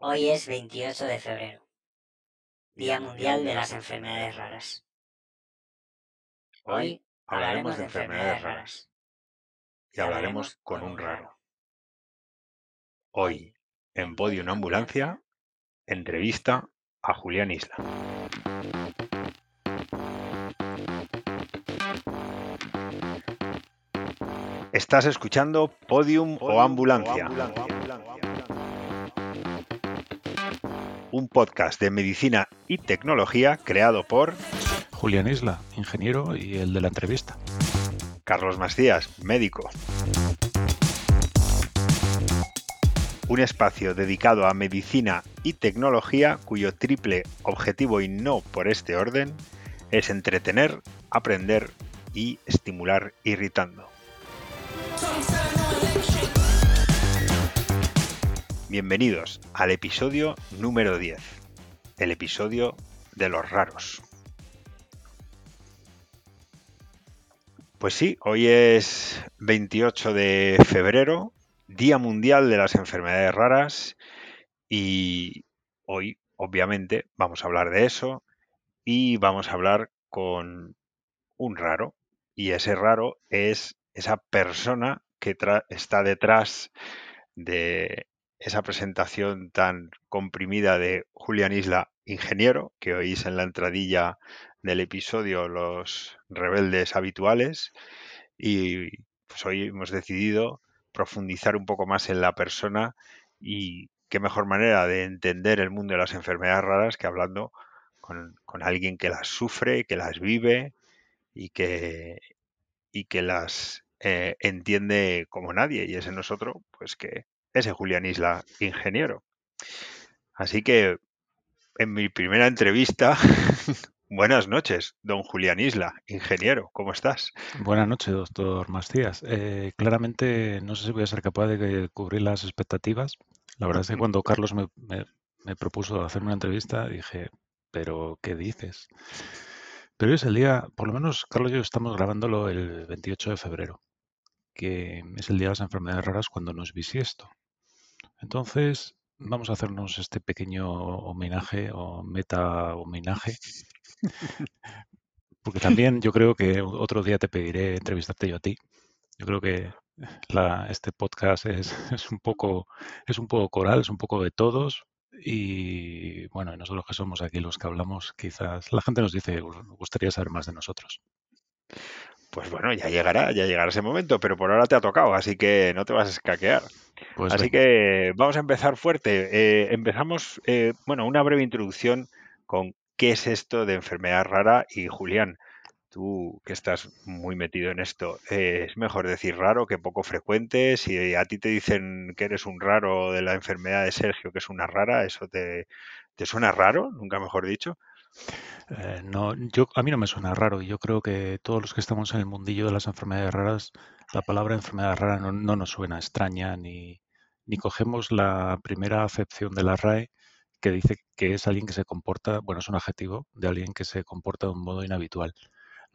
Hoy es 28 de febrero, Día Mundial de las Enfermedades Raras. Hoy hablaremos de enfermedades raras y hablaremos con un raro. Hoy, en Podium Ambulancia, entrevista a Julián Isla. Estás escuchando Podium o Ambulancia, un podcast de medicina y tecnología creado por Julián Isla, ingeniero y el de la entrevista. Carlos Macías, médico. Un espacio dedicado a medicina y tecnología cuyo triple objetivo y no por este orden es entretener, aprender y estimular irritando. Bienvenidos al episodio número 10, el episodio de los raros. Pues sí, hoy es 28 de febrero, Día Mundial de las Enfermedades Raras y hoy obviamente vamos a hablar de eso y vamos a hablar con un raro y ese raro es esa persona que está detrás de esa presentación tan comprimida de Julián Isla, ingeniero, que oís en la entradilla del episodio Los rebeldes habituales. Y pues hoy hemos decidido profundizar un poco más en la persona y qué mejor manera de entender el mundo de las enfermedades raras que hablando con, alguien que las sufre, que las vive y que, y que las eh, entiende como nadie. Y ese nosotros, pues que ese Julián Isla, ingeniero. Así que en mi primera entrevista, buenas noches, don Julián Isla, ingeniero, ¿cómo estás? Buenas noches, doctor Macías. Eh, claramente no sé si voy a ser capaz de cubrir las expectativas. La verdad es que cuando Carlos me, me propuso hacer una entrevista, dije, pero ¿qué dices? Pero es el día, por lo menos Carlos y yo estamos grabándolo el 28 de febrero, que es el día de las enfermedades raras cuando no es bisiesto. Entonces, vamos a hacernos este pequeño homenaje o meta homenaje. Porque también yo creo que otro día te pediré entrevistarte yo a ti. Yo creo que este podcast es, es, un poco, es un poco coral, es un poco de todos. Y bueno, nosotros que somos aquí los que hablamos, quizás la gente nos dice, gustaría saber más de nosotros. Pues bueno, ya llegará, ya llegará ese momento, pero por ahora te ha tocado, así que no te vas a escaquear. Pues así que vamos a empezar fuerte. Eh, empezamos, eh, bueno, una breve introducción con qué es esto de enfermedad rara y Julián, tú que estás muy metido en esto, eh, ¿es mejor decir raro que poco frecuente? Si a ti te dicen que eres un raro de la enfermedad de Sergio, que es una rara, ¿eso te, te suena raro? Nunca mejor dicho. Eh, no, yo, a mí no me suena raro y yo creo que todos los que estamos en el mundillo de las enfermedades raras, la palabra enfermedad rara no, nos suena extraña ni, ni cogemos la primera acepción de la RAE que dice que es alguien que se comporta, bueno, es un adjetivo de alguien que se comporta de un modo inhabitual.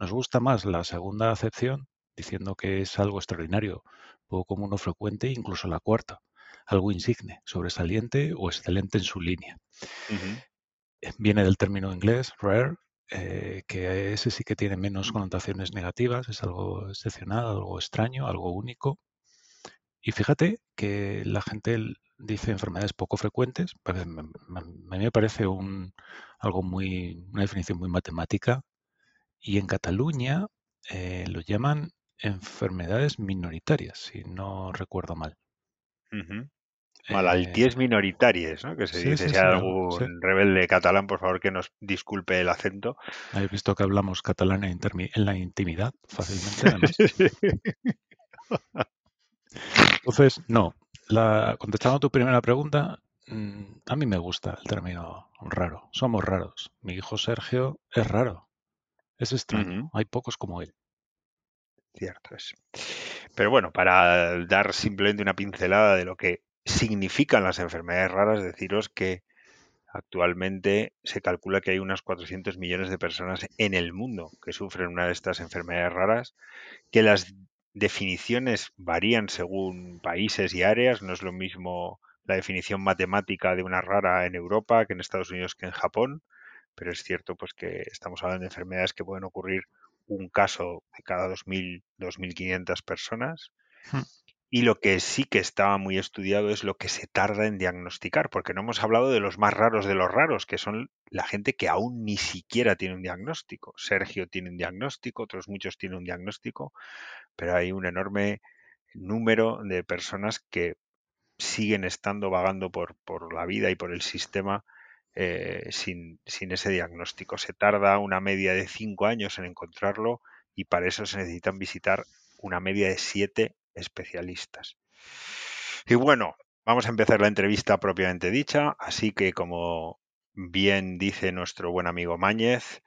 Nos gusta más la segunda acepción, diciendo que es algo extraordinario, poco común o frecuente, incluso la cuarta, algo insigne, sobresaliente o excelente en su línea viene del término inglés rare, eh, que ese sí que tiene menos connotaciones negativas, es algo excepcional, algo extraño, algo único. Y fíjate que la gente dice enfermedades poco frecuentes, a mí me parece un, algo muy, una definición muy matemática, y en Cataluña eh, lo llaman enfermedades minoritarias, si no recuerdo mal. Malalties eh, minoritarias, ¿no? Que se dice, si hay algún rebelde catalán, por favor que nos disculpe el acento. He visto que hablamos catalán en, la intimidad fácilmente, Entonces, no. La, contestando a tu primera pregunta, mm, a mí me gusta el término raro. Somos raros. Mi hijo Sergio es raro. Es extraño. Hay pocos como él. Cierto es. Pero bueno, para dar simplemente una pincelada de lo que significan las enfermedades raras, deciros que actualmente se calcula que hay unas 400 millones de personas en el mundo que sufren una de estas enfermedades raras, que las definiciones varían según países y áreas, no es lo mismo la definición matemática de una rara en Europa que en Estados Unidos que en Japón, pero es cierto pues que estamos hablando de enfermedades que pueden ocurrir un caso de cada 2.000, 2.500 personas. Y lo que sí que estaba muy estudiado es lo que se tarda en diagnosticar, porque no hemos hablado de los más raros de los raros, que son la gente que aún ni siquiera tiene un diagnóstico. Sergio tiene un diagnóstico, otros muchos tienen un diagnóstico, pero hay un enorme número de personas que siguen estando vagando por, por la vida y por el sistema eh, sin, sin ese diagnóstico. Se tarda una media de cinco años en encontrarlo y para eso se necesitan visitar una media de siete especialistas. Y bueno, vamos a empezar la entrevista propiamente dicha, así que como bien dice nuestro buen amigo Máñez,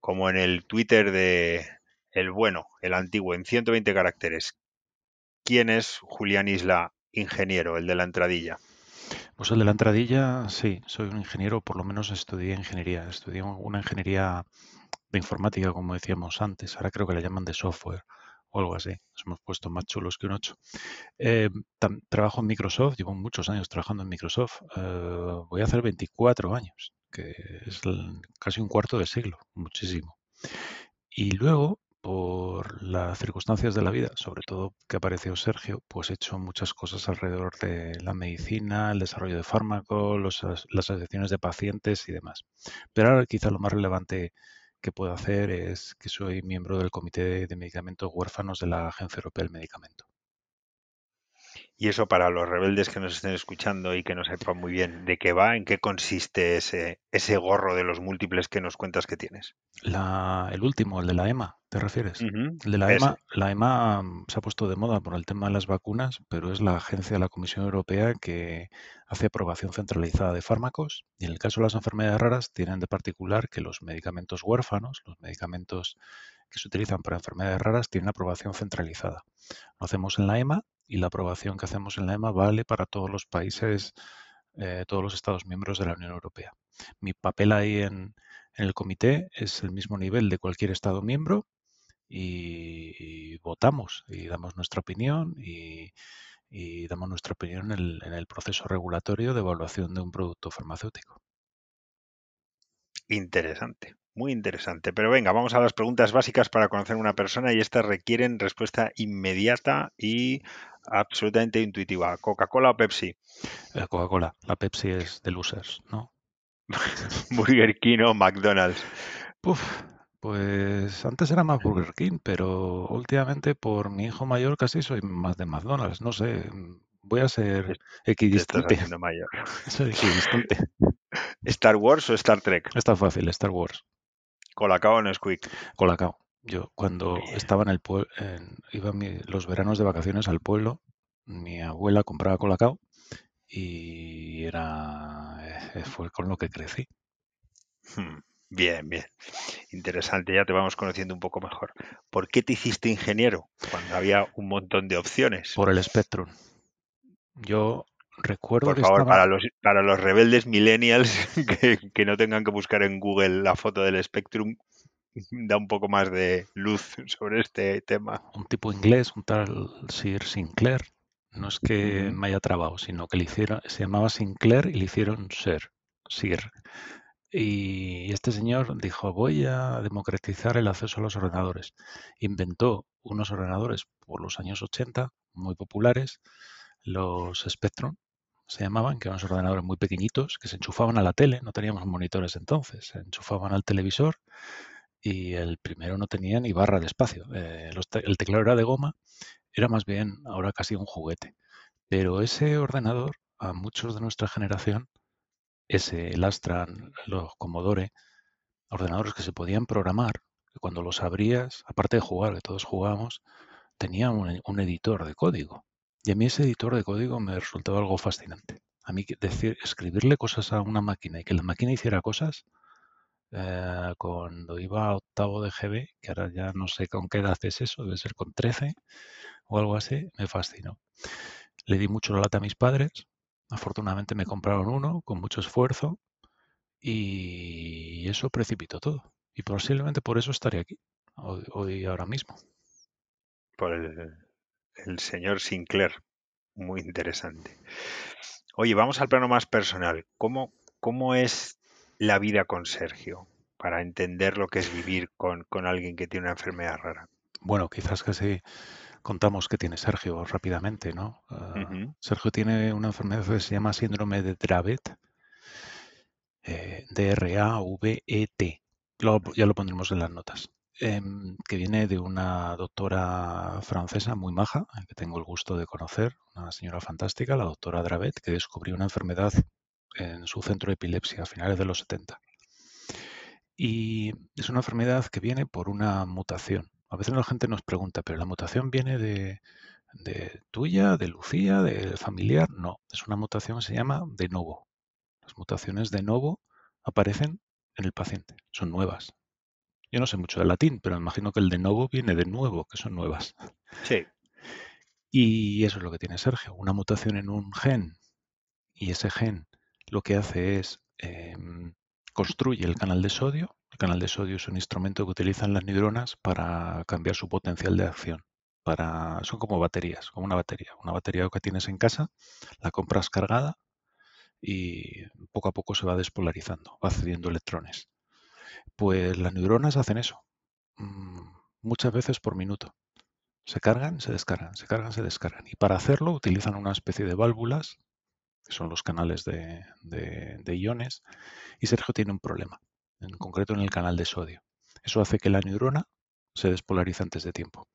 como en el Twitter de El Bueno, el antiguo, en 120 caracteres, ¿quién es Julián Isla, ingeniero, el de la entradilla? Pues el de la entradilla, sí, soy un ingeniero, por lo menos estudié ingeniería, estudié una ingeniería de informática, como decíamos antes, ahora creo que le llaman de software algo así. Nos hemos puesto más chulos que un 8. Eh, trabajo en Microsoft, llevo muchos años trabajando en Microsoft. Eh, voy a hacer 24 años, que es casi un cuarto de siglo, muchísimo. Y luego, por las circunstancias de la vida, sobre todo que apareció Sergio, pues he hecho muchas cosas alrededor de la medicina, el desarrollo de fármacos, las asociaciones de pacientes y demás. Pero ahora quizá lo más relevante que puedo hacer es que soy miembro del Comité de Medicamentos Huérfanos de la Agencia Europea del Medicamento. Y eso para los rebeldes que nos estén escuchando y que no sepan muy bien de qué va, en qué consiste ese, ese gorro de los múltiples que nos cuentas que tienes. La, el último, el de la EMA, ¿te refieres? De la. EMA, la EMA mm, se ha puesto de moda por el tema de las vacunas, pero es la agencia de la Comisión Europea que hace aprobación centralizada de fármacos y en el caso de las enfermedades raras tienen de particular que los medicamentos huérfanos, los medicamentos que se utilizan para enfermedades raras, tienen aprobación centralizada. Lo hacemos en la EMA y la aprobación que hacemos en la EMA vale para todos los países, eh, todos los Estados miembros de la Unión Europea. Mi papel ahí en, en el comité es el mismo nivel de cualquier Estado miembro y, y votamos y damos nuestra opinión y, y damos nuestra opinión en el, en el proceso regulatorio de evaluación de un producto farmacéutico. Interesante, muy interesante. Pero venga, vamos a las preguntas básicas para conocer a una persona y estas requieren respuesta inmediata y absolutamente intuitiva. ¿Coca-Cola o Pepsi? La Coca-Cola, la Pepsi es de losers, ¿no? Burger King o McDonald's. Puf, pues antes era más Burger King, pero últimamente por mi hijo mayor casi soy más de McDonald's. No sé, voy a ser equidistante. mayor. Soy equidistante. ¿Star Wars o Star Trek? Está fácil, Star Wars. ¿Colacao o Nesquik? Colacao. Yo cuando estaba en el pueblo, iba mi- los veranos de vacaciones al pueblo, mi abuela compraba Colacao y era eh, fue con lo que crecí. Hmm, Bien, bien. Interesante, ya te vamos conociendo un poco mejor. ¿Por qué te hiciste ingeniero cuando había un montón de opciones? Por el Spectrum. Yo recuerdo Por que favor, estaba para los, para los rebeldes millennials que, que no tengan que buscar en Google la foto del Spectrum, da un poco más de luz sobre este tema. un tipo inglés, un tal Sir Sinclair. No es que me haya trabado, sino que le hicieron, se llamaba Sinclair y le hicieron Sir. Sir. Y este señor dijo, voy a democratizar el acceso a los ordenadores. Inventó unos ordenadores por los años 80, muy populares, los Spectrum, se llamaban, que eran ordenadores muy pequeñitos que se enchufaban a la tele, no teníamos monitores entonces, se enchufaban al televisor y el primero no tenía ni barra de espacio. Eh, el teclado era de goma, era más bien ahora casi un juguete. Pero ese ordenador, a muchos de nuestra generación, ese, el los Commodore, ordenadores que se podían programar, que cuando los abrías, aparte de jugar, que todos jugábamos, tenía un, un editor de código. Y a mí ese editor de código me resultaba algo fascinante. A mí decir, escribirle cosas a una máquina y que la máquina hiciera cosas, eh, cuando iba a octavo de GB, que ahora ya no sé con qué edad es eso, debe ser con 13 o algo así, me fascinó. Le di mucho la lata a mis padres, afortunadamente me compraron uno con mucho esfuerzo y eso precipitó todo. Y posiblemente por eso estaré aquí, hoy, hoy ahora mismo. Por el, el señor Sinclair. Muy interesante. Oye, vamos al plano más personal. ¿Cómo, cómo es la vida con Sergio? Para entender lo que es vivir con, con alguien que tiene una enfermedad rara. Bueno, quizás que sí contamos que tiene Sergio rápidamente, ¿no? Uh, Ujú. Sergio tiene una enfermedad que se llama síndrome de Dravet, eh, D-R-A-V-E-T. Ya lo pondremos en las notas. Em, que viene de una doctora francesa muy maja, que tengo el gusto de conocer, una señora fantástica, la doctora Dravet, que descubrió una enfermedad en su centro de epilepsia a finales de los 70. Y es una enfermedad que viene por una mutación. A veces la gente nos pregunta, ¿pero la mutación viene de, de tuya, de Lucía, del familiar? No, es una mutación que se llama de novo. Las mutaciones de novo aparecen en el paciente, son nuevas. Yo no sé mucho de latín, pero me imagino que el de novo viene de nuevo, que son nuevas. Sí. Y eso es lo que tiene Sergio, una mutación en un gen. Y ese gen lo que hace es em, construye el canal de sodio. El canal de sodio es un instrumento que utilizan las neuronas para cambiar su potencial de acción. Para, son como baterías, como una batería. Una batería que tienes en casa, la compras cargada y poco a poco se va despolarizando, va cediendo electrones. Pues las neuronas hacen eso, mm, muchas veces por minuto. Se cargan, se descargan, se cargan, se descargan. Y para hacerlo utilizan una especie de válvulas, que son los canales de, iones, y Sergio tiene un problema, en concreto en el canal de sodio. Eso hace que la neurona se despolarice antes de tiempo.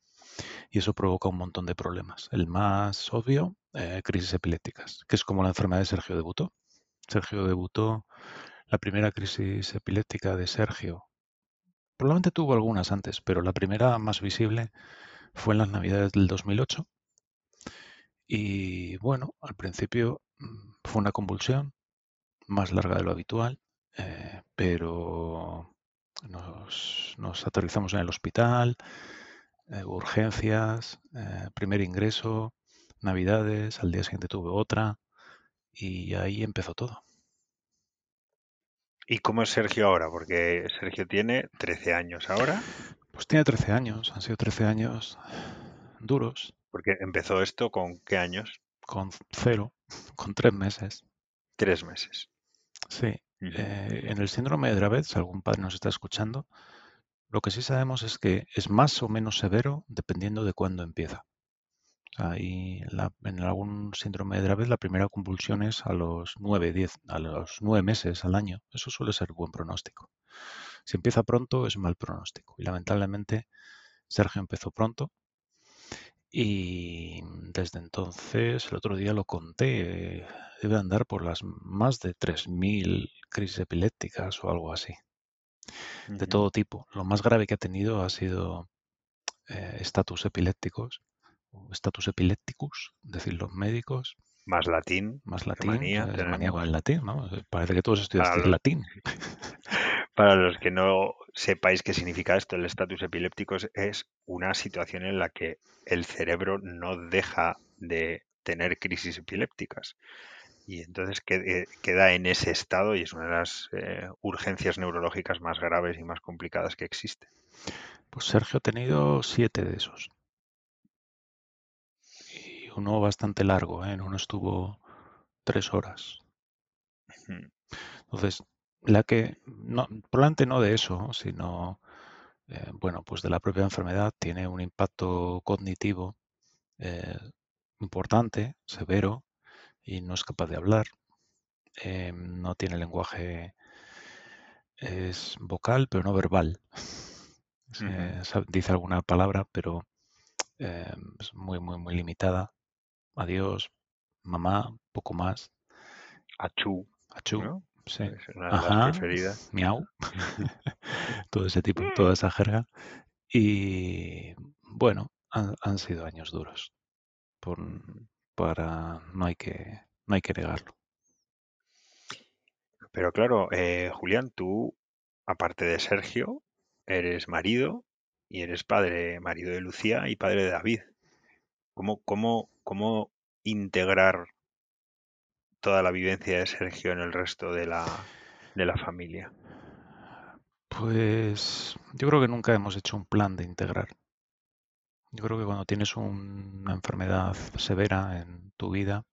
Y eso provoca un montón de problemas. El más obvio, eh, crisis epilépticas, que es como la enfermedad de Sergio debutó. Sergio debutó, la primera crisis epiléptica de Sergio, probablemente tuvo algunas antes, pero la primera más visible fue en las navidades del 2008. Y bueno, al principio mm, fue una convulsión más larga de lo habitual, eh, pero nos, nos aterrizamos en el hospital, eh, urgencias, eh, primer ingreso, navidades, al día siguiente tuve otra y ahí empezó todo. ¿Y cómo es Sergio ahora? Porque Sergio tiene 13 años ahora, Pues tiene 13 años, han sido 13 años duros, porque empezó esto con qué años? con cero, con tres meses. Tres meses. Sí, Eh, en el síndrome de Dravet, si algún padre nos está escuchando, lo que sí sabemos es que es más o menos severo dependiendo de cuándo empieza. Y la- en algún síndrome de Dravet la primera convulsión es a los 9, 10, a los 9 meses al año. Eso suele ser buen pronóstico. Si empieza pronto es mal pronóstico. Y lamentablemente Sergio empezó pronto y desde entonces, el otro día lo conté, eh, debe andar por las más de 3.000 crisis epilépticas o algo así, de todo tipo. Lo más grave que ha tenido ha sido eh, estatus epilépticos, o estatus epilépticus, decir los médicos, Más latín, más latín, manía es manía con el latín, ¿no? Eh, Parece que todos los, latín. para los que no sepáis qué significa esto, el estatus epiléptico es- una situación en la que el cerebro no deja de tener crisis epilépticas. Y entonces quede- queda en ese estado y es una de las eh, urgencias neurológicas más graves y más complicadas que existe. Pues Sergio ha tenido siete de esos. Y uno bastante largo, ¿eh? En uno estuvo tres horas. Entonces, la que, no, probablemente no de eso, sino, eh, bueno, pues de la propia enfermedad tiene un impacto cognitivo eh, importante, severo, y no es capaz de hablar, eh, no tiene lenguaje, es vocal, pero no verbal. Dice alguna palabra, pero es muy, muy, muy limitada. Adiós, mamá, poco más. Achú, Achú, ¿no? Sí. Es una de las Ajá, preferidas. miau. todo ese tipo, toda esa jerga. Y bueno, han, han sido años duros. Por, para, no hay que, no hay que negarlo. Pero claro, eh, Julián, tú, aparte de Sergio, eres marido y eres padre, marido de Lucía y padre de David. ¿Cómo, cómo, cómo integrar toda la vivencia de Sergio en el resto de la, de la familia? Pues yo creo que nunca hemos hecho un plan de integrar. Yo creo que cuando tienes un- una enfermedad severa en tu vida,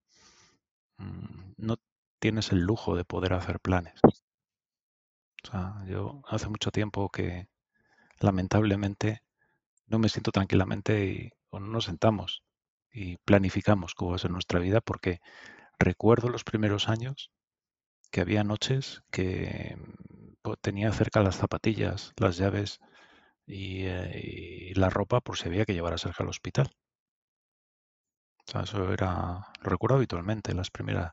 mm, no tienes el lujo de poder hacer planes. O sea, yo hace mucho tiempo que lamentablemente no me siento tranquilamente y o no nos sentamos y planificamos cómo va a ser nuestra vida porque recuerdo los primeros años que había noches que mm, tenía cerca las zapatillas, las llaves y, eh, y la ropa por si había que llevar a Sergio al hospital. O sea, eso era, lo recuerdo habitualmente las primeras,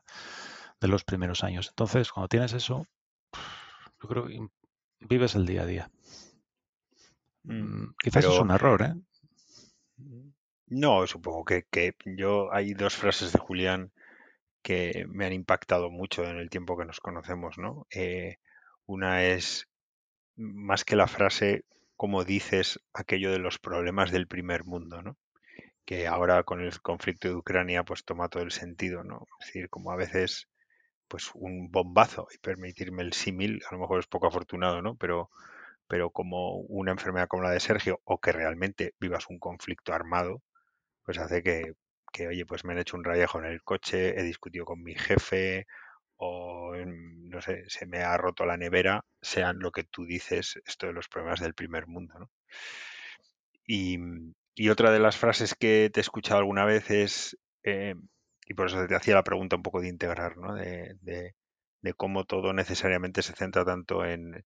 de los primeros años. Entonces, cuando tienes eso, yo creo que vives el día a día. Mm, Mm, Quizás es un error, ¿eh? no, supongo que, que yo hay dos frases de Julián que me han impactado mucho en el tiempo que nos conocemos, ¿no? Eh, una es más que la frase, como dices aquello de los problemas del primer mundo, ¿no? Que ahora con el conflicto de Ucrania pues toma todo el sentido, ¿no? Es decir, como a veces pues un bombazo, y permitirme el símil, a lo mejor es poco afortunado, ¿no? Pero, pero como una enfermedad como la de Sergio, o que realmente vivas un conflicto armado, pues hace que, que, oye, pues me han hecho un rayejo en el coche, he discutido con mi jefe, o no sé, se me ha roto la nevera, sean lo que tú dices, esto de los problemas del primer mundo, ¿no? Y, y otra de las frases que te he escuchado alguna vez es, eh, y por eso te hacía la pregunta un poco de integrar, ¿no? De, de- de cómo todo necesariamente se centra tanto en,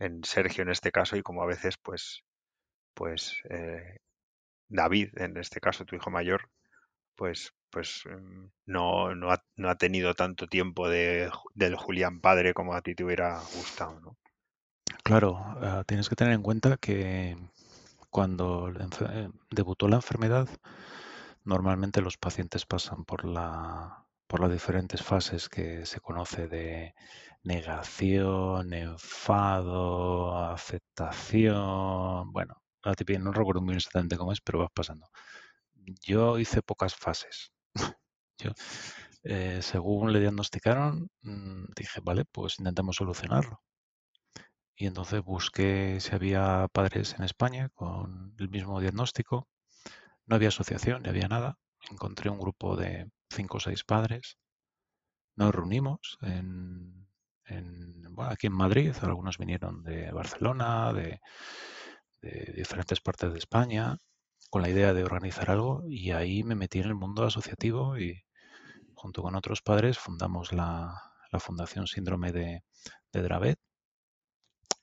en Sergio en este caso y como a veces, pues, pues eh, David, en este caso tu hijo mayor, pues, pues mm, no, no ha, no ha tenido tanto tiempo de, del Julián padre como a ti te hubiera gustado, ¿no? Claro, ah, tienes que tener en cuenta que cuando debutó la enfermedad, normalmente los pacientes pasan por la, por las diferentes fases que se conoce de negación, enfado, aceptación. Bueno, no recuerdo muy exactamente cómo es, pero vas pasando. Yo hice pocas fases. Yo, eh, según le diagnosticaron, mm, dije, vale, pues intentamos solucionarlo. Y entonces busqué si había padres en España con el mismo diagnóstico. No había asociación, ni había nada. Encontré un grupo de cinco o seis padres. Nos reunimos en, en- bueno, aquí en Madrid. Algunos vinieron de Barcelona, de diferentes partes de España, con la idea de organizar algo. Y ahí me metí en el mundo asociativo y junto con otros padres fundamos la, la Fundación Síndrome de, de Dravet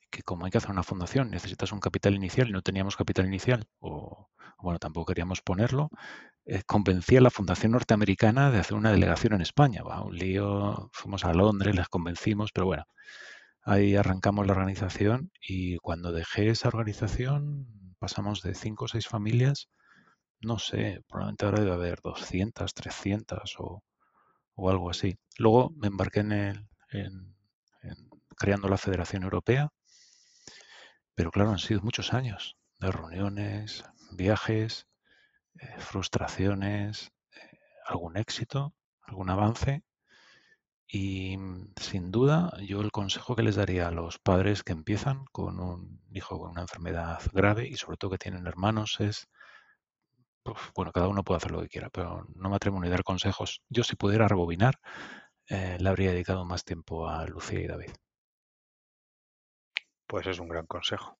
que como hay que hacer una fundación, necesitas un capital inicial y no teníamos capital inicial, o bueno, tampoco queríamos ponerlo, eh, convencí a la Fundación Norteamericana de hacer una delegación en España. Va, un lío, fuimos a Londres, les convencimos, pero bueno, ahí arrancamos la organización y cuando dejé esa organización pasamos de cinco o seis familias, no sé, probablemente ahora debe haber 200, 300 o, o algo así. Luego me embarqué en, el, en, en creando la Federación Europea pero claro, han sido muchos años de reuniones, viajes, eh, frustraciones, eh, algún éxito, algún avance. Y mm, sin duda, yo el consejo que les daría a los padres que empiezan con un hijo con una enfermedad grave y sobre todo que tienen hermanos es, uf, bueno, cada uno puede hacer lo que quiera, pero no me atrevo ni a dar consejos. Yo si pudiera rebobinar, eh, le habría dedicado más tiempo a Lucía y David. Pues es un gran consejo.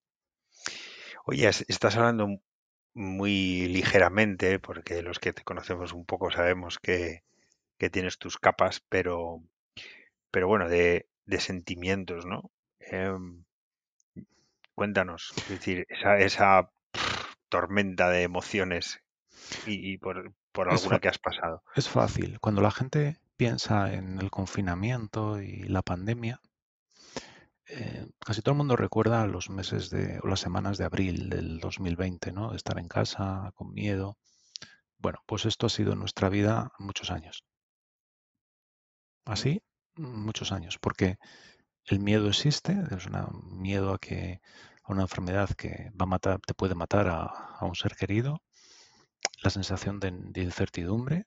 Oye, es- estás hablando muy ligeramente, porque los que te conocemos un poco sabemos que, que tienes tus capas, pero, pero bueno, de, de sentimientos, ¿no? Em, cuéntanos, es decir, esa, esa tormenta de emociones y, y por, por alguna que has pasado. es fácil. Cuando la gente piensa en el confinamiento y la pandemia, eh, casi todo el mundo recuerda los meses de, o las semanas de abril del 2020, ¿no? Estar en casa con miedo. Bueno, pues esto ha sido nuestra vida muchos años. Así, muchos años, porque el miedo existe, es un miedo a que a una enfermedad que va a matar, te puede matar a, un ser querido, la sensación de, de incertidumbre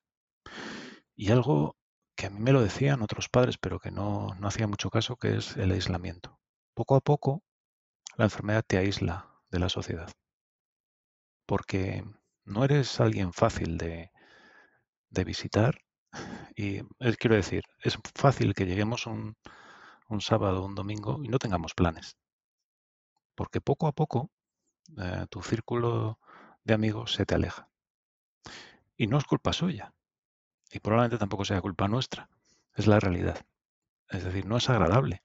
y algo que a mí me lo decían otros padres, pero que no, no hacía mucho caso, que es el aislamiento. Poco a poco, la enfermedad te aísla de la sociedad, porque no eres alguien fácil de, de visitar Y quiero decir, es fácil que lleguemos un, un sábado un domingo y no tengamos planes. Porque poco a poco eh, tu círculo de amigos se te aleja. Y no es culpa suya. Y probablemente tampoco sea culpa nuestra. Es la realidad. Es decir, no es agradable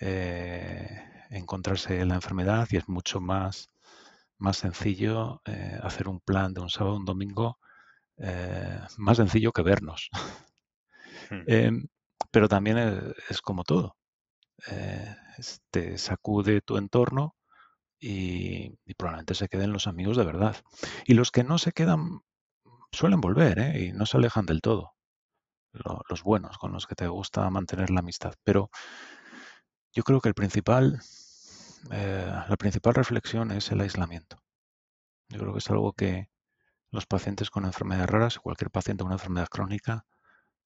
eh, encontrarse en la enfermedad y es mucho más, más sencillo eh, hacer un plan de un sábado un domingo, más sencillo que vernos. Hmm. Em, pero también es, como todo. te sacude tu entorno y, probablemente se queden los amigos de verdad. Y los que no se quedan suelen volver ¿eh? y no se alejan del todo. los buenos con los que te gusta mantener la amistad. Pero yo creo que el principal, eh, la principal reflexión es el aislamiento. Yo creo que es algo que los pacientes con enfermedades raras, cualquier paciente con una enfermedad crónica,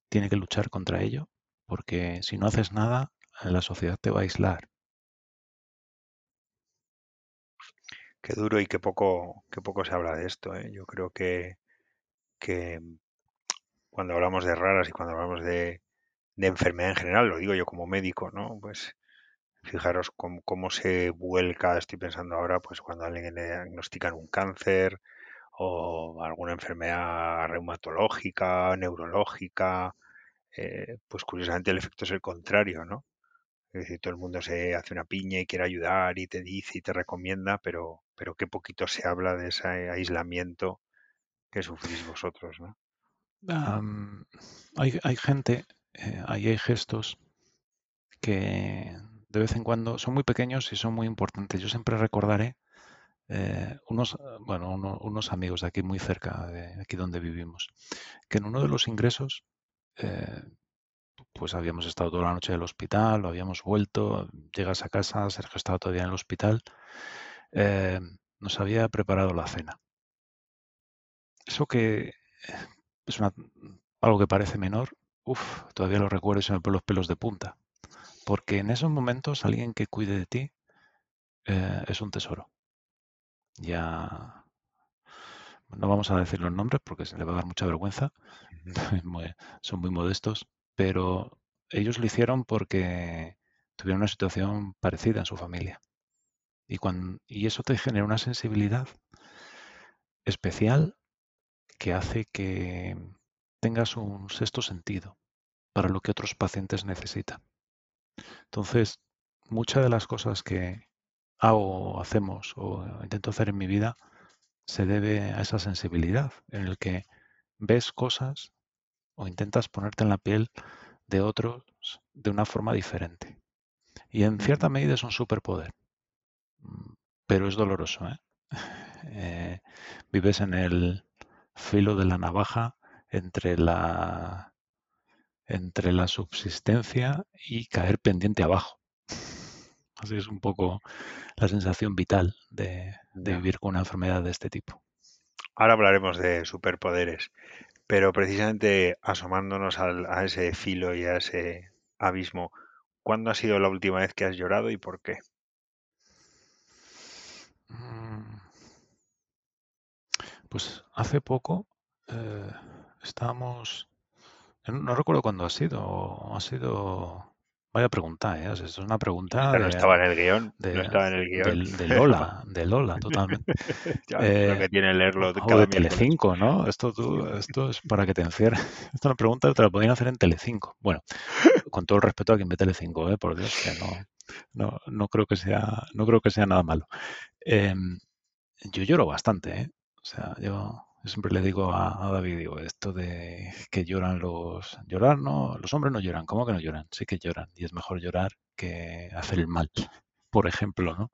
tiene que luchar contra ello, porque si no haces nada, la sociedad te va a aislar Qué duro y qué poco, qué poco se habla de esto. ¿eh? Yo creo que, que cuando hablamos de raras y cuando hablamos de, de enfermedad en general, lo digo yo como médico, ¿no? Pues fijaros cómo, cómo, se vuelca, estoy pensando ahora, pues cuando alguien le diagnostican un cáncer o alguna enfermedad reumatológica, neurológica, eh, pues curiosamente el efecto es el contrario, ¿no? Es decir, todo el mundo se hace una piña y quiere ayudar y te dice y te recomienda, pero, pero qué poquito se habla de ese aislamiento que sufrís vosotros, ¿no? hay, hay, gente, eh, hay gestos que de vez en cuando son muy pequeños y son muy importantes. Yo siempre recordaré eh, unos, bueno, unos amigos de aquí muy cerca, de aquí donde vivimos, que en uno de los ingresos eh, pues habíamos estado toda la noche en el hospital, lo habíamos vuelto, llegas a casa, Sergio estaba todavía en el hospital, eh, nos había preparado la cena. Eso que es algo que parece menor, uff, todavía lo recuerdo y se me ponen los pelos de punta. Porque en esos momentos alguien que cuide de ti es un tesoro. Ya no vamos a decir los nombres porque se le va a dar mucha vergüenza. son muy modestos, pero ellos lo hicieron porque tuvieron una situación parecida en su familia. Y, y eso te genera una sensibilidad especial que hace que tengas un sexto sentido para lo que otros pacientes necesitan. Entonces, muchas de las cosas que hago o hacemos o intento hacer en mi vida se debe a esa sensibilidad en el que ves cosas o intentas ponerte en la piel de otros de una forma diferente. Y en cierta medida es un superpoder, mm, pero es doloroso. ¿eh? Eh, vives en el filo de la navaja entre la, entre la subsistencia y caer pendiente abajo. Así es un poco la sensación vital de vivir con una enfermedad de este tipo. Ahora hablaremos de superpoderes. Pero precisamente asomándonos a ese filo y a ese abismo, ¿cuándo ha sido la última vez que has llorado y por qué? Mm. Pues hace poco eh, estábamos, no recuerdo cuándo ha sido, ha sido Vaya pregunta, ¿eh? es una pregunta. no estaba en el guion. De, no estaba en el guion. De, Lola, de Lola, totalmente. ya, lo que tiene leerlo o de Telecinco, ¿no? Esto, tú, esto es para que te encierres. Esta es una pregunta que te la podrían hacer en Telecinco. Bueno, con todo el respeto a quien ve Telecinco, ¿eh? por Dios, que no, no, no, creo que sea, no creo que sea nada malo. Em, yo lloro bastante, ¿eh? O sea, yo siempre le digo a, David, digo, esto de que lloran los... Llorar, no, los hombres no lloran, ¿cómo que no lloran? Sí que lloran y es mejor llorar que hacer el mal, por ejemplo, ¿no?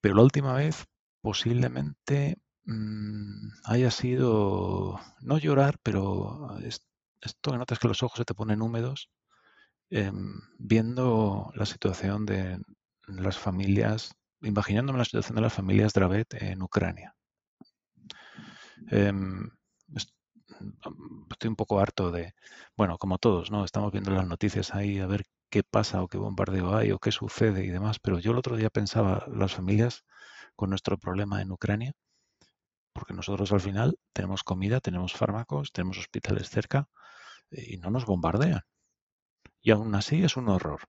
Pero la última vez posiblemente mm, haya sido, no llorar, pero esto que notas que los ojos se te ponen húmedos, em, viendo la situación de las familias, imaginándome la situación de las familias Dravet en Ucrania. Em, estoy un poco harto de, bueno, como todos, ¿no? Estamos viendo las noticias ahí a ver qué pasa o qué bombardeo hay o qué sucede y demás, pero yo el otro día pensaba, las familias con nuestro problema en Ucrania, porque nosotros al final tenemos comida, tenemos fármacos, tenemos hospitales cerca y no nos bombardean. Y aún así es un horror.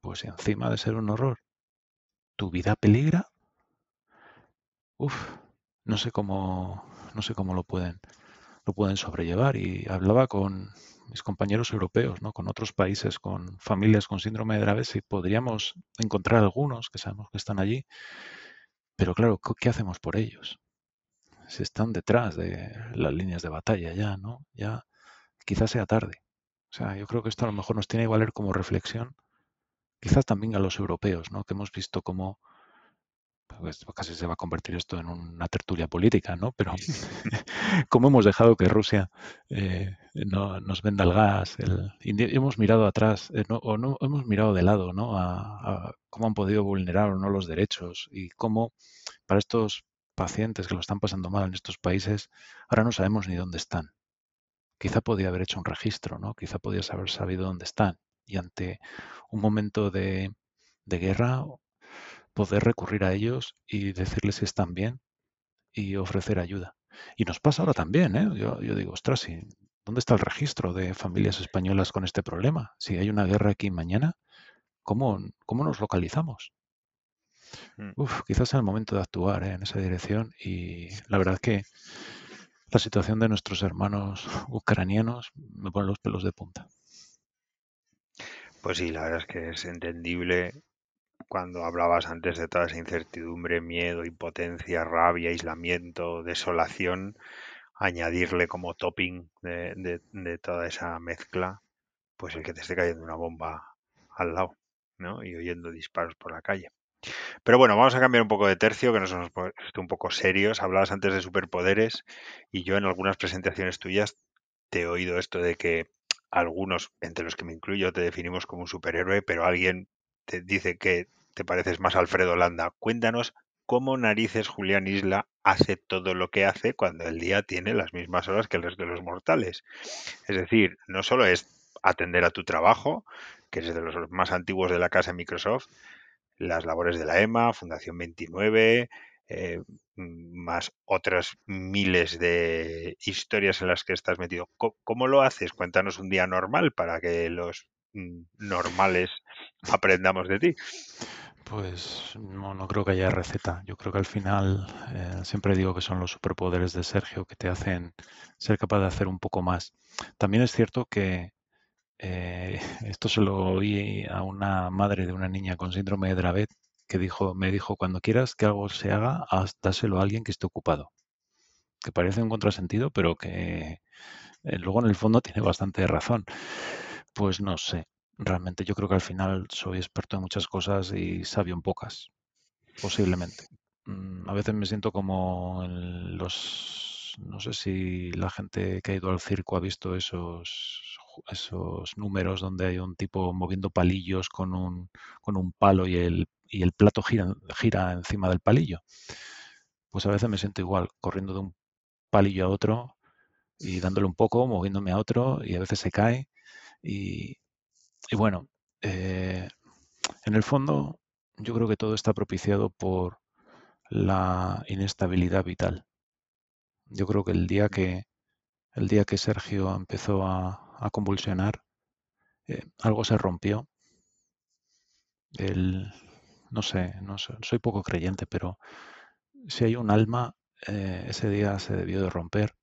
Pues encima de ser un horror, tu vida peligra. Uf, no sé cómo, no sé cómo lo pueden, lo pueden sobrellevar. Y hablaba con mis compañeros europeos, ¿no? con otros países, con familias con síndrome de Dravet, si podríamos encontrar algunos que sabemos que están allí. Pero claro, ¿qué hacemos por ellos? Si están detrás de las líneas de batalla ya, ¿no? Ya quizás sea tarde. O sea, yo creo que esto a lo mejor nos tiene que valer como reflexión, quizás también a los europeos, ¿no? Que hemos visto cómo pues casi se va a convertir esto en una tertulia política, ¿no? Pero cómo hemos dejado que Rusia eh, no, nos venda el gas, el, hemos mirado atrás, eh, no, o no hemos mirado de lado, ¿no? A, cómo han podido vulnerar o no los derechos y cómo para estos pacientes que lo están pasando mal en estos países, ahora no sabemos ni dónde están. Quizá podía haber hecho un registro, ¿no? Quizá podías haber sabido dónde están. Y ante un momento de, de guerra poder recurrir a ellos y decirles si están bien y ofrecer ayuda. Y nos pasa ahora también, ¿eh? Yo, digo, ostras, ¿dónde está el registro de familias españolas con este problema? Si hay una guerra aquí mañana, ¿cómo, cómo nos localizamos? Mm. Uf, quizás es el momento de actuar ¿eh? en esa dirección y la verdad que la situación de nuestros hermanos ucranianos me pone los pelos de punta. Pues sí, la verdad es que es entendible cuando hablabas antes de toda esa incertidumbre, miedo, impotencia, rabia, aislamiento, desolación, añadirle como topping de, toda esa mezcla, pues el que te esté cayendo una bomba al lado, ¿no? Y oyendo disparos por la calle. Pero bueno, vamos a cambiar un poco de tercio, que nos hemos puesto un poco serios. Hablabas antes de superpoderes y yo en algunas presentaciones tuyas te he oído esto de que algunos, entre los que me incluyo, te definimos como un superhéroe, pero alguien te dice que te pareces más a Alfredo Landa. Cuéntanos cómo narices Julián Isla hace todo lo que hace cuando el día tiene las mismas horas que el resto de los mortales. Es decir, no solo es atender a tu trabajo, que es de los más antiguos de la casa Microsoft, las labores de la EMA, Fundación 29, eh, más otras miles de historias en las que estás metido. ¿Cómo, lo haces? Cuéntanos un día normal para que los normales aprendamos de ti. Pues no, no creo que haya receta. Yo creo que al final eh, siempre digo que son los superpoderes de Sergio que te hacen ser capaz de hacer un poco más. También es cierto que eh, esto se lo oí a una madre de una niña con síndrome de Dravet que dijo, me dijo, cuando quieras que algo se haga, dáselo a alguien que esté ocupado. Que parece un contrasentido, pero que eh, luego en el fondo tiene bastante razón. Pues no sé. Realmente yo creo que al final soy experto en muchas cosas y sabio en pocas, posiblemente. Mm, a veces me siento como en los... No sé si la gente que ha ido al circo ha visto esos esos números donde hay un tipo moviendo palillos con un, con un palo y el, y el plato gira, gira encima del palillo. Pues a veces me siento igual, corriendo de un palillo a otro y dándole un poco, moviéndome a otro y a veces se cae. Y, y bueno, eh, en el fondo yo creo que todo está propiciado por la inestabilidad vital. Yo creo que el día que el día que Sergio empezó a, a convulsionar, eh, algo se rompió. El, no sé, no soy poco creyente, pero si hay un alma, eh, ese día se debió de romper.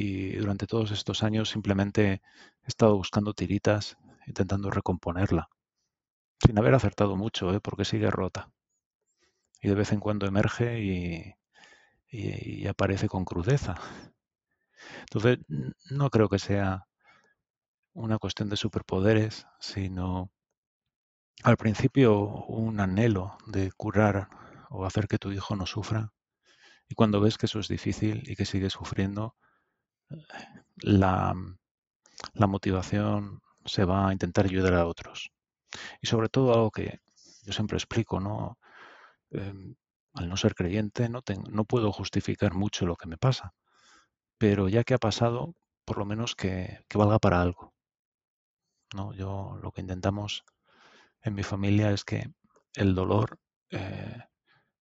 Y durante todos estos años simplemente he estado buscando tiritas, intentando recomponerla, sin haber acertado mucho, ¿eh? porque sigue rota. Y de vez en cuando emerge y, y aparece con crudeza. Entonces, no creo que sea una cuestión de superpoderes, sino al principio un anhelo de curar o hacer que tu hijo no sufra. Y cuando ves que eso es difícil y que sigue sufriendo, la, motivación se va a intentar ayudar a otros. Y sobre todo algo que yo siempre explico, ¿no? Em, al no ser creyente no, no puedo justificar mucho lo que me pasa, pero ya que ha pasado, por lo menos que, que valga para algo. ¿no? Yo lo que intentamos en mi familia es que el dolor eh,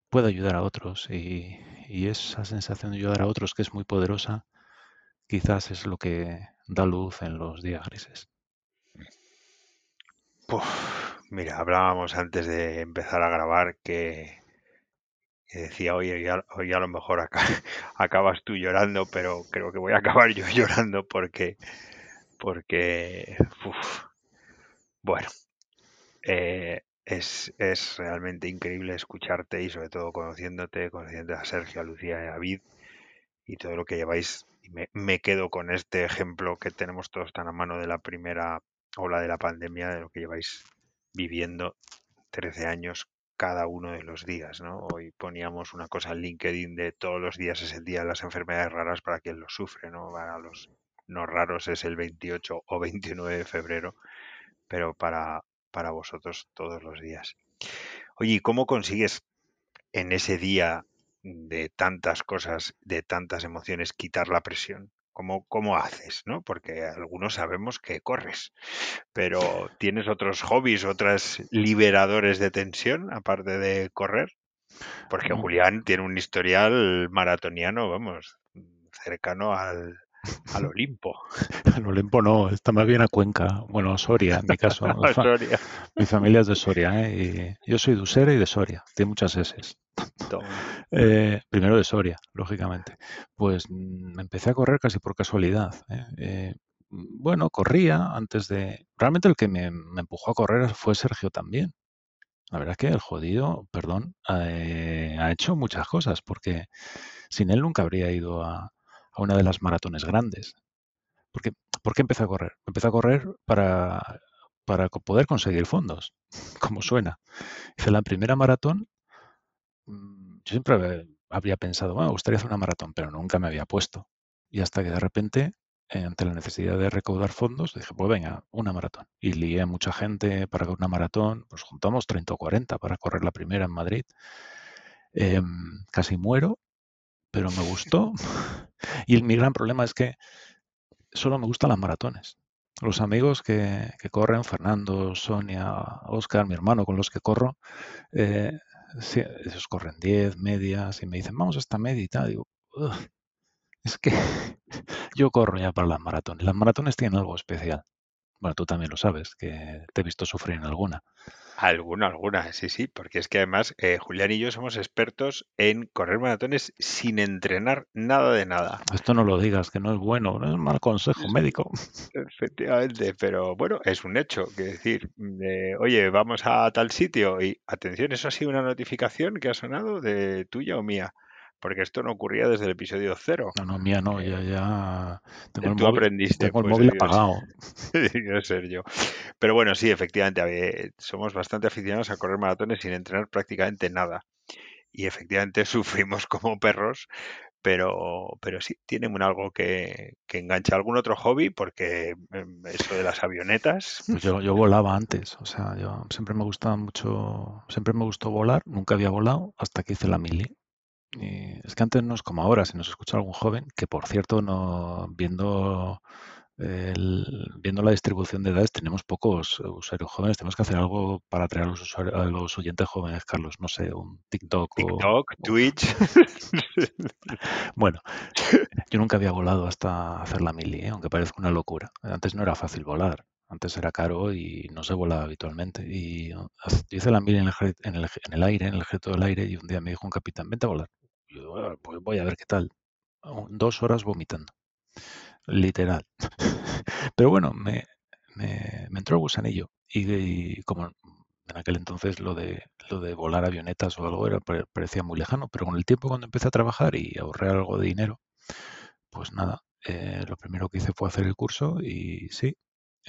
puedo ayudar a otros y, y esa sensación de ayudar a otros que es muy poderosa, quizás es lo que da luz en los días grises. Puf, mira, hablábamos antes de empezar a grabar que, decía, oye, hoy a lo mejor acá- acabas tú llorando, pero creo que voy a acabar yo llorando porque, porque, bueno, eh, es, es realmente increíble escucharte y sobre todo conociéndote, conociendo a Sergio, a Lucía y a David y todo lo que lleváis. Me, quedo con este ejemplo que tenemos todos tan a mano de la primera ola de la pandemia, de lo que lleváis viviendo 13 años cada uno de los días, ¿no? Hoy poníamos una cosa en LinkedIn de todos los días es el día de las enfermedades raras para quien lo sufre, ¿no? Para los no raros es el 28 o 29 de febrero, pero para, para vosotros todos los días. Oye, ¿y cómo consigues en ese día de tantas cosas, de tantas emociones, quitar la presión? ¿Cómo, cómo haces? ¿no? Porque algunos sabemos que corres, pero ¿tienes otros hobbies, otros liberadores de tensión aparte de correr? Porque No, Julián tiene un historial maratoniano, vamos, cercano al, al Olimpo, el Olimpo no, está más bien a Cuenca, bueno, a Soria en mi caso. A Soria. mi familia es de Soria, ¿eh? Y yo soy de Usera y de Soria, tiene muchas S. Eh, primero de Soria, lógicamente. Pues mm, empecé a correr casi por casualidad. ¿eh? Eh, bueno, corría antes de... Realmente el que me, me empujó a correr fue Sergio también. La verdad es que el jodido, perdón, ha hecho muchas cosas, porque sin él nunca habría ido a, a una de las maratones grandes. ¿Por qué empecé a correr? Empecé a correr para, para poder conseguir fondos, como suena. Hice la primera maratón Mm, Yo siempre habría pensado, bueno, me gustaría hacer una maratón, pero nunca me había puesto. Y hasta que de repente, ante la necesidad de recaudar fondos, dije, pues venga, una maratón. Y lié a mucha gente para una maratón, pues juntamos 30 o 40 para correr la primera en Madrid. Em, casi muero, pero me gustó. Y mi gran problema es que solo me gustan las maratones. Los amigos que, corren, Fernando, Sonia, Oscar, mi hermano con los que corro, eh, esos corren 10, medias, y me dicen, vamos a esta media y tal. Digo, "Ugh, es que yo corro ya para las maratones. Las maratones tienen algo especial. Bueno, tú también lo sabes, que te he visto sufrir en alguna. Alguna, alguna, sí, sí, porque es que además eh, Julián y yo somos expertos en correr maratones sin entrenar nada de nada. Esto no lo digas, que no es bueno, no es un mal consejo médico. Efectivamente, pero bueno, es un hecho, que decir, de, oye, vamos a tal sitio y atención, eso ha sido una notificación que ha sonado de tuya o mía, porque esto no ocurría desde el episodio cero. No, no, mía no, Eh, ya, ya tengo el tú móvil, aprendiste, tengo el pues móvil apagado. debió ser yo. Pero bueno, sí, efectivamente, ver, somos bastante aficionados a correr maratones sin entrenar prácticamente nada. Y efectivamente sufrimos como perros, pero, pero sí, tienen un algo que, que engancha. ¿Algún otro hobby? Porque em, eso de las avionetas, Pues yo, yo volaba antes, o sea, yo siempre me gustaba mucho, siempre me gustó volar, nunca había volado hasta que hice la mili. Y es que antes no es como ahora, si nos escucha algún joven, que por cierto, no viendo el- viendo la distribución de edades, tenemos pocos usuarios jóvenes, tenemos que hacer algo para atraer a los usuarios, a los oyentes jóvenes, Carlos, no sé, un TikTok o... TikTok, o- Twitch. Bueno, yo nunca había volado hasta hacer la mili, ¿eh? aunque parezca una locura. Antes no era fácil volar, antes era caro y no se volaba habitualmente. Y hice la mili en el, en el, en el aire, en el ejército del aire, y un día me dijo un capitán, vente a volar. Y yo, "Ah, pues voy a ver qué tal. Oh, Dos horas vomitando, literal. Pero bueno, me, entró el gusanillo. Y, y como en aquel entonces lo de, lo de volar avionetas o algo era, pare- parecía muy lejano, pero con el tiempo cuando empecé a trabajar y ahorré algo de dinero, pues nada, eh, lo primero que hice fue hacer el curso y sí,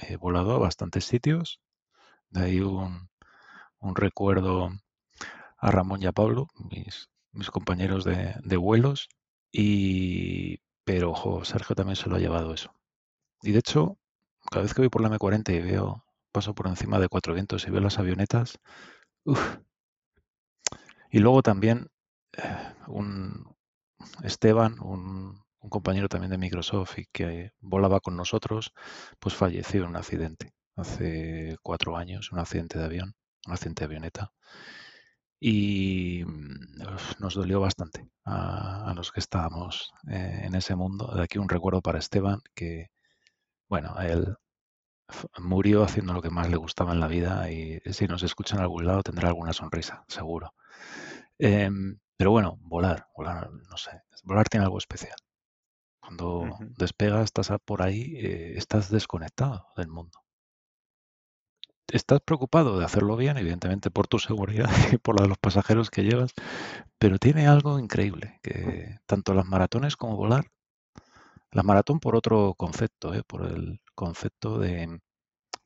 he volado a bastantes sitios. De ahí un, un recuerdo a Ramón y a Pablo, mis, mis compañeros de, de vuelos. Y, pero ojo, Sergio también se lo ha llevado eso. Y de hecho, cada vez que voy por la M40 y veo, paso por encima de Cuatro Vientos y veo las avionetas. Y luego también eh, un Esteban, un, un compañero también de Microsoft y que volaba con nosotros, pues falleció en un accidente hace cuatro años, un accidente de avión, un accidente de avioneta. y mm, nos dolió bastante a, los que estábamos eh, en ese mundo. De aquí un recuerdo para Esteban, que, bueno, él murió haciendo lo que más le gustaba en la vida y si nos escucha en algún lado tendrá alguna sonrisa, seguro. Em, pero bueno, volar, volar, no sé, volar tiene algo especial. Cuando despegas, estás por ahí, eh, estás desconectado del mundo estás preocupado de hacerlo bien, evidentemente por tu seguridad y por la de los pasajeros que llevas, pero tiene algo increíble, que tanto las maratones como volar, la maratón por otro concepto, ¿eh? por el concepto de,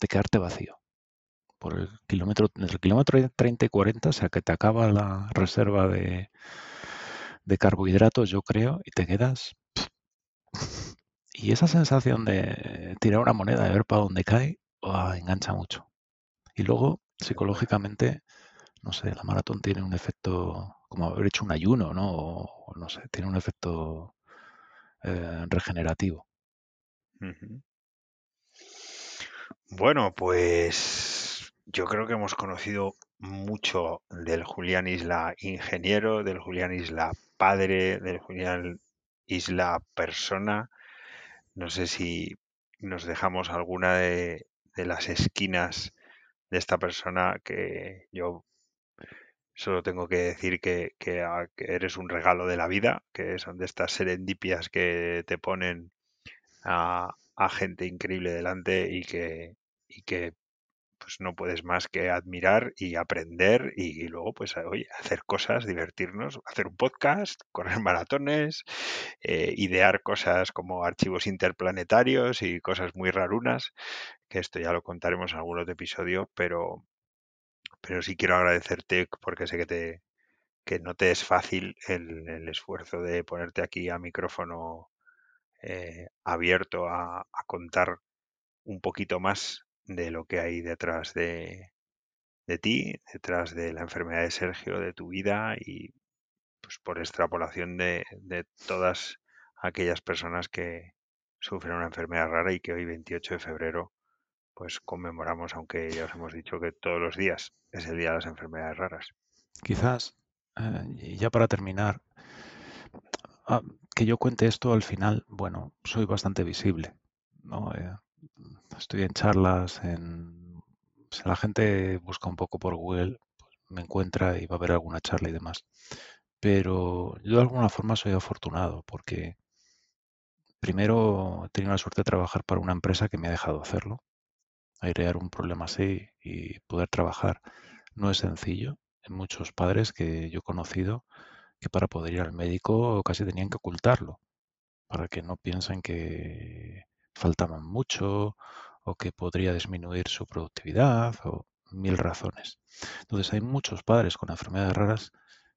quedarte vacío. Por el kilómetro, entre el kilómetro 30 y 40, o sea que te acaba la reserva de, de carbohidratos, yo creo, y te quedas. Y esa sensación de tirar una moneda, de ver para dónde cae, engancha mucho. Y luego, psicológicamente, no sé, la maratón tiene un efecto como haber hecho un ayuno, ¿no? O, no sé, tiene un efecto eh, regenerativo. Bueno, pues yo creo que hemos conocido mucho del Julián Isla ingeniero, del Julián Isla padre, del Julián Isla persona. No sé si nos dejamos alguna de, de las esquinas de esta persona que yo solo tengo que decir que, ah, que, eres un regalo de la vida, que son de estas serendipias que te ponen a, gente increíble delante y que pues no puedes más que admirar y aprender y, luego pues oye, hacer cosas, divertirnos, hacer un podcast, correr maratones, eh, idear cosas como archivos interplanetarios y cosas muy rarunas, que esto ya lo contaremos en algún otro episodio, pero, pero sí quiero agradecerte porque sé que te que no te es fácil el, esfuerzo de ponerte aquí a micrófono eh, abierto a, contar un poquito más de lo que hay detrás de, de ti, detrás de la enfermedad de Sergio, de tu vida y pues por extrapolación de, de todas aquellas personas que sufren una enfermedad rara y que hoy 28 de febrero pues conmemoramos, aunque ya os hemos dicho que todos los días es el Día de las Enfermedades Raras. Quizás, eh, ya para terminar, ah, que yo cuente esto al final, bueno, soy bastante visible. ¿no? Eh, estoy en charlas, en, la gente busca un poco por Google, pues me encuentra y va a ver alguna charla y demás. Pero yo de alguna forma soy afortunado porque primero he tenido la suerte de trabajar para una empresa que me ha dejado hacerlo airear un problema así y poder trabajar no es sencillo. Hay muchos padres que yo he conocido que para poder ir al médico casi tenían que ocultarlo, para que no piensen que faltaban mucho o que podría disminuir su productividad o mil razones. Entonces hay muchos padres con enfermedades raras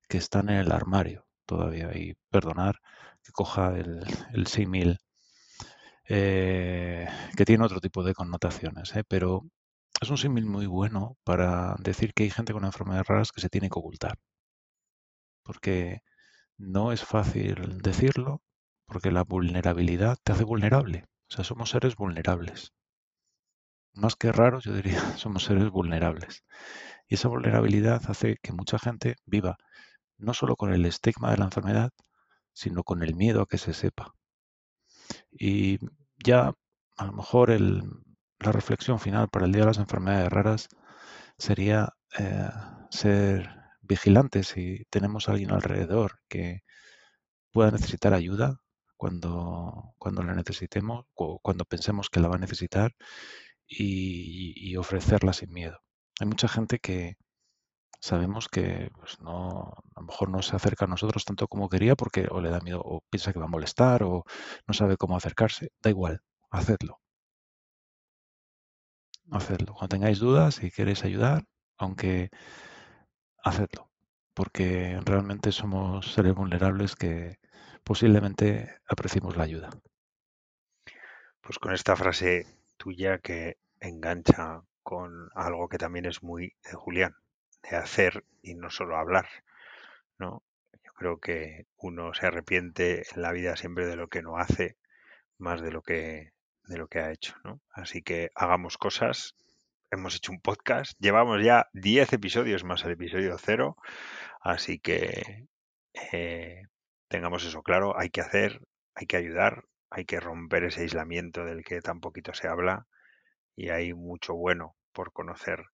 que están en el armario todavía y perdonar que coja el, símil eh, que tiene otro tipo de connotaciones, ¿eh? pero es un símil muy bueno para decir que hay gente con enfermedades raras que se tiene que ocultar. Porque no es fácil decirlo, porque la vulnerabilidad te hace vulnerable. O sea, somos seres vulnerables. Más que raros, yo diría, somos seres vulnerables. Y esa vulnerabilidad hace que mucha gente viva no solo con el estigma de la enfermedad, sino con el miedo a que se sepa. Y ya a lo mejor la reflexión final para el Día de las Enfermedades Raras sería eh, ser vigilantes si tenemos a alguien alrededor que pueda necesitar ayuda cuando, cuando la necesitemos o cuando pensemos que la va a necesitar y ofrecerla sin miedo. Hay mucha gente que, sabemos que pues, no, a lo mejor no se acerca a nosotros tanto como quería porque o le da miedo o piensa que va a molestar o no sabe cómo acercarse. Da igual, hacedlo. Hacedlo. Cuando tengáis dudas y queréis ayudar, aunque hacedlo. Porque realmente somos seres vulnerables que posiblemente apreciemos la ayuda. Pues con esta frase tuya que engancha con algo que también es muy de Julián, de hacer y no solo hablar, ¿no? Yo creo que uno se arrepiente en la vida siempre de lo que no hace más de lo que de lo que ha hecho, ¿no? Así que hagamos cosas, hemos hecho un podcast. Llevamos ya 10 episodios más el episodio cero. Así que eh, tengamos eso claro. Hay que hacer, hay que ayudar, hay que romper ese aislamiento del que tan poquito se habla. Y hay mucho bueno por conocer,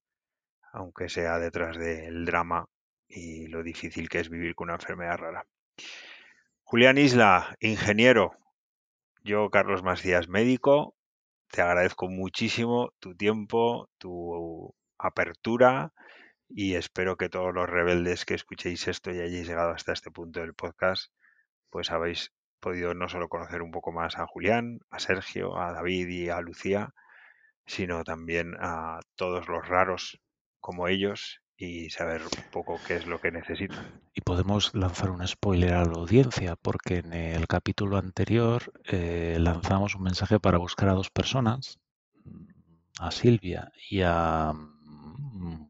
aunque sea detrás del drama y lo difícil que es vivir con una enfermedad rara. Julián Isla, ingeniero. Yo, Carlos Macías, médico. Te agradezco muchísimo tu tiempo, tu apertura y espero que todos los rebeldes que escuchéis esto y hayáis llegado hasta este punto del podcast, pues habéis podido no solo conocer un poco más a Julián, a Sergio, a David y a Lucía, sino también a todos los raros como ellos y saber un poco qué es lo que necesitan. Y podemos lanzar un spoiler a la audiencia, porque en el capítulo anterior eh, lanzamos un mensaje para buscar a dos personas, a Silvia y a Mm,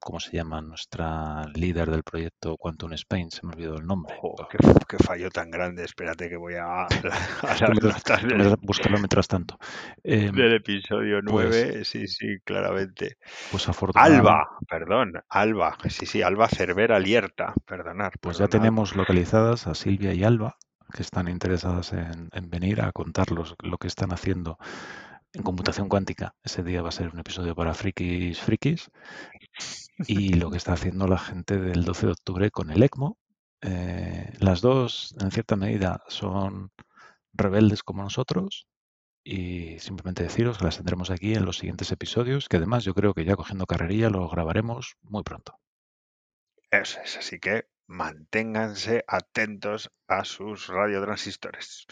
¿cómo se llama? Nuestra líder del proyecto Quantum Spain, se me olvidó el nombre. Oh, qué, fallo tan grande, espérate que voy a, a buscarlo mientras tanto. Em, del episodio 9, pues sí, sí, claramente. Pues afortunadamente. Alba, perdón, Alba, sí, sí, Alba Cervera Lierta, perdonar. Pues ya tenemos localizadas a Silvia y Alba, que están interesadas en, venir a contarlos lo que están haciendo en computación cuántica. Ese día va a ser un episodio para frikis frikis. Y lo que está haciendo la gente del 12 de octubre con el ECMO. Eh, las dos, en cierta medida, son rebeldes como nosotros. Y simplemente deciros que las tendremos aquí en los siguientes episodios, que además yo creo que ya cogiendo carrerilla lo grabaremos muy pronto. Eso es, así que manténganse atentos a sus radiotransistores.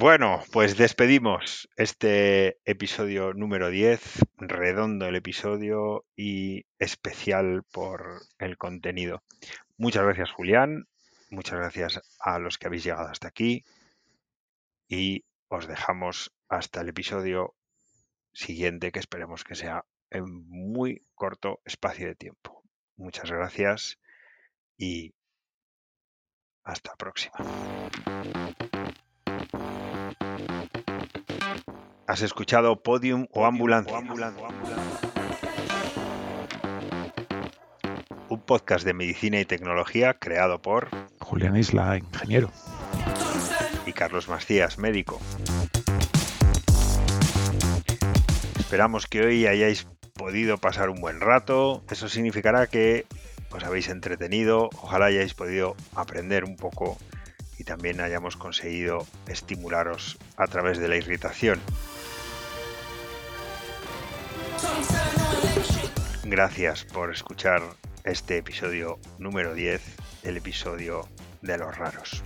Bueno, pues despedimos este episodio número 10, redondo el episodio y especial por el contenido. Muchas gracias Julián, muchas gracias a los que habéis llegado hasta aquí y os dejamos hasta el episodio siguiente que esperemos que sea en muy corto espacio de tiempo. Muchas gracias y hasta la próxima. Has escuchado Podium o Ambulancia. Un podcast de medicina y tecnología creado por Julián Isla, ingeniero. Y Carlos Macías, médico. Esperamos que hoy hayáis podido pasar un buen rato. Eso significará que os habéis entretenido. Ojalá hayáis podido aprender un poco y también hayamos conseguido estimularos a través de la irritación. Gracias por escuchar este episodio número 10, el episodio de los raros.